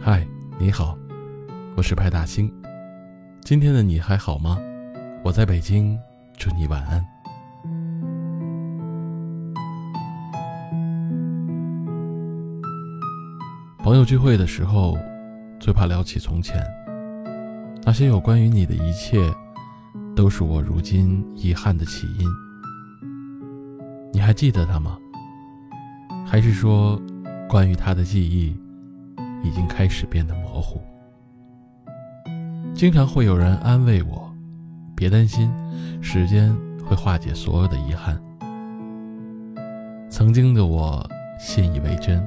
嗨你好，我是派大星。今天的你还好吗？我在北京，祝你晚安。朋友聚会的时候，最怕聊起从前，那些有关于你的一切，都是我如今遗憾的起因。你还记得他吗？还是说，关于他的记忆？已经开始变得模糊。经常会有人安慰我：“别担心，时间会化解所有的遗憾。”曾经的我信以为真，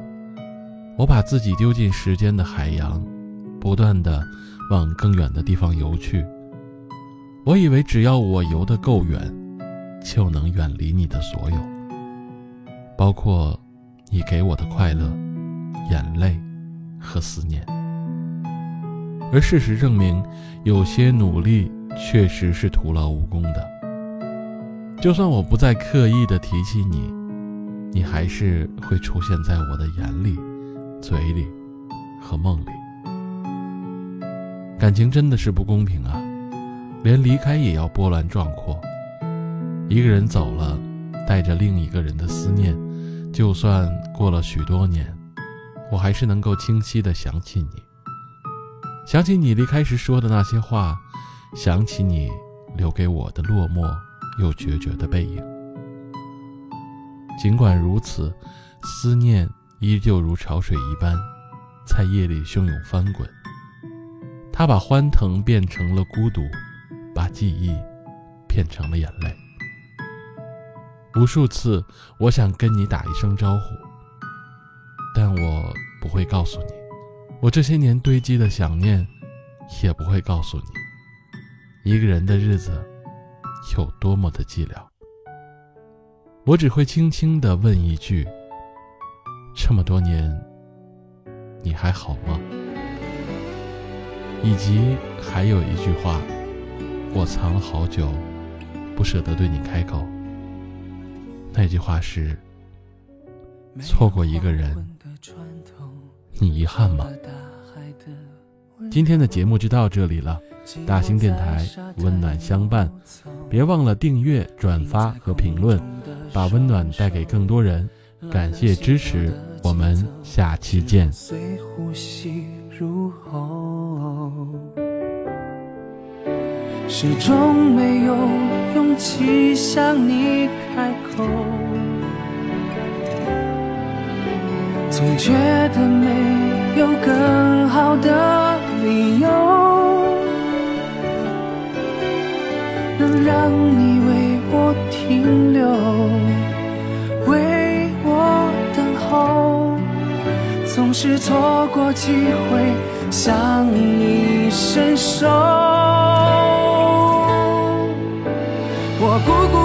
我把自己丢进时间的海洋，不断的往更远的地方游去。我以为只要我游得够远，就能远离你的所有，包括你给我的快乐、眼泪。和思念，而事实证明，有些努力确实是徒劳无功的。就算我不再刻意的提起你，你还是会出现在我的眼里、嘴里和梦里。感情真的是不公平啊，连离开也要波澜壮阔。一个人走了，带着另一个人的思念，就算过了许多年。我还是能够清晰的想起你，想起你离开时说的那些话，想起你留给我的落寞又决绝的背影。尽管如此，思念依旧如潮水一般，在夜里汹涌翻滚。他把欢腾变成了孤独，把记忆变成了眼泪。无数次，我想跟你打一声招呼。但我会告诉你，我这些年堆积的想念，也不会告诉你，一个人的日子有多么的寂寥。我只会轻轻的问一句：这么多年，你还好吗？以及还有一句话，我藏了好久，不舍得对你开口。那句话是：错过一个人。你遗憾吗？今天的节目就到这里了，大型电台温暖相伴，别忘了订阅、转发和评论，把温暖带给更多人。感谢支持，我们下期见。始终没有勇气向你开口。总觉得没有更好的理由，能让你为我停留，为我等候。总是错过机会向你伸手，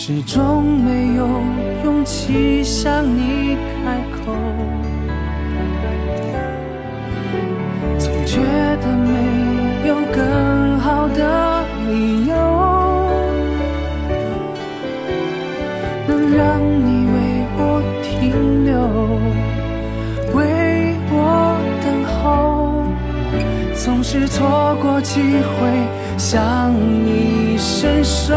始终没有勇气向你开口，错过机会向你伸手。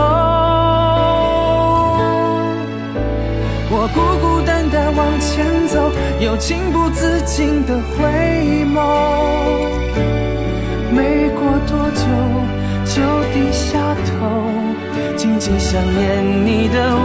我孤孤单单往前走，又情不自禁的回眸。没过多久，就低下头，静静想念你的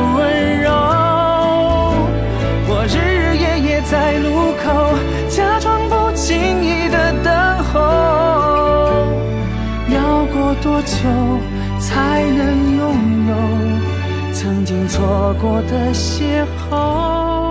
才能拥有曾经错过的邂逅。